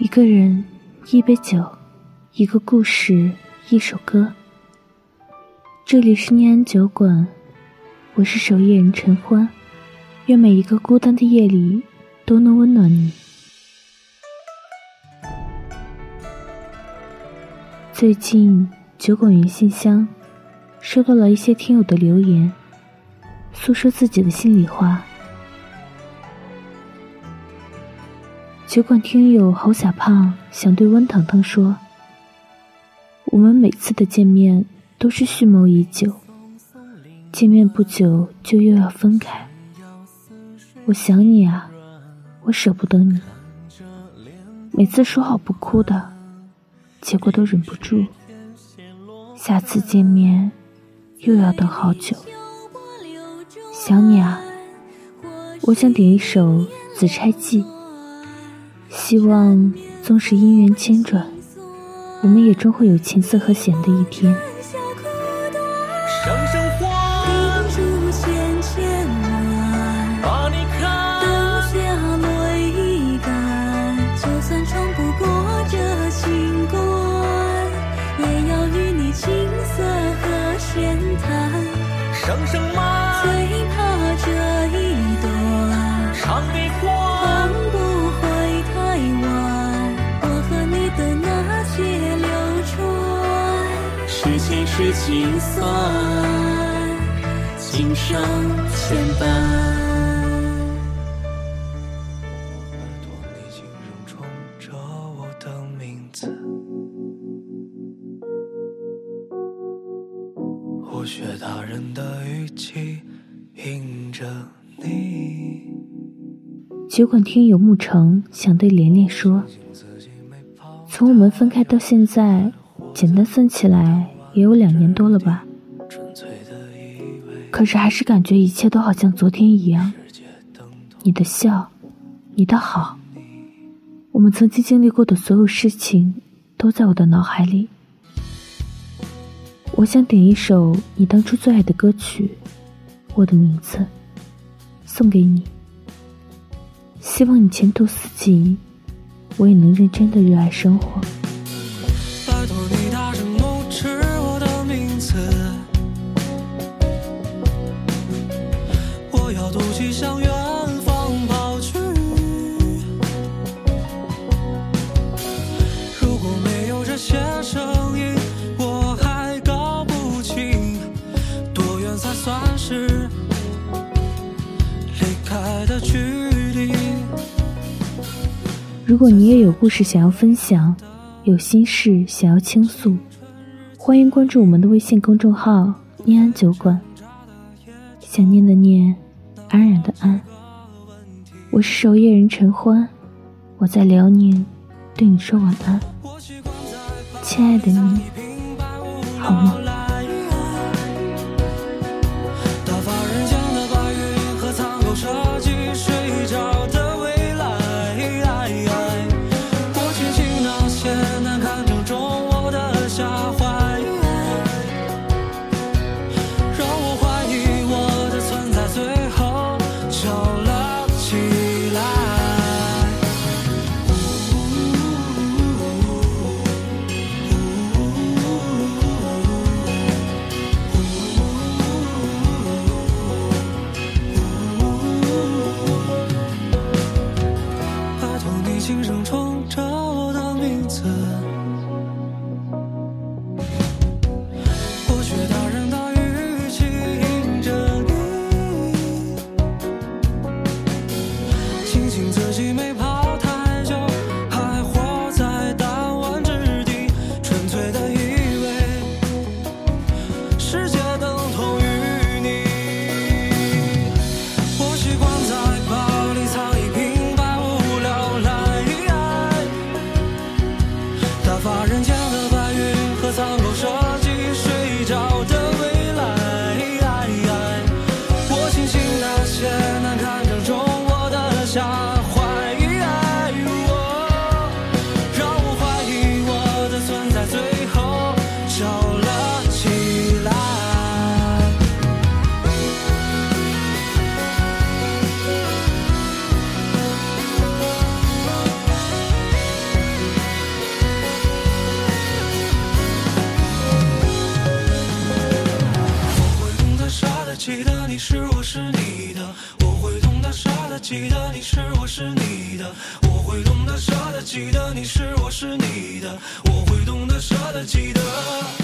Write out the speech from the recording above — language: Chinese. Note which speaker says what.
Speaker 1: 一个人，一杯酒，一个故事，一首歌。这里是念安酒馆，我是守夜人陈欢。愿每一个孤单的夜里都能温暖你。最近酒馆云信箱收到了一些听友的留言，诉说自己的心里话。酒馆听友侯小胖想对温腾腾说：“我们每次的见面都是蓄谋已久，见面不久就又要分开。我想你啊，我舍不得你。每次说好不哭的，结果都忍不住。下次见面又要等好久。想你啊，我想点一首《紫钗记》。”希望纵使姻缘千转，我们也终会有琴瑟和弦的一天。
Speaker 2: 声声唤，
Speaker 3: 灯下泪已干，就算闯不过这情关，也要与你琴瑟和弦弹。
Speaker 2: 声声。
Speaker 3: 心酸，今生牵绊。拜托
Speaker 4: 你轻声冲着我的名字，我学大人的语气，迎着你。
Speaker 1: 酒馆听友沐橙想对连连说：从我们分开到现在，简单算起来。也有两年多了吧，可是还是感觉一切都好像昨天一样。你的笑，你的好，我们曾经经历过的所有事情，都在我的脑海里。我想点一首你当初最爱的歌曲，《我的名字》，送给你。希望你前途似锦，我也能认真的热爱生活。如果你也有故事想要分享，有心事想要倾诉，欢迎关注我们的微信公众号“念安酒馆”。想念的念，安然的安。我是守夜人陈欢，我在辽宁，对你说晚安，亲爱的你，
Speaker 4: 好吗。我学大人大语气，迎着你，庆幸自己没怕。记得你是我是你的我会懂得舍得记得你是我是你的我会懂得舍得记得你是我是你的我会懂得舍得记得。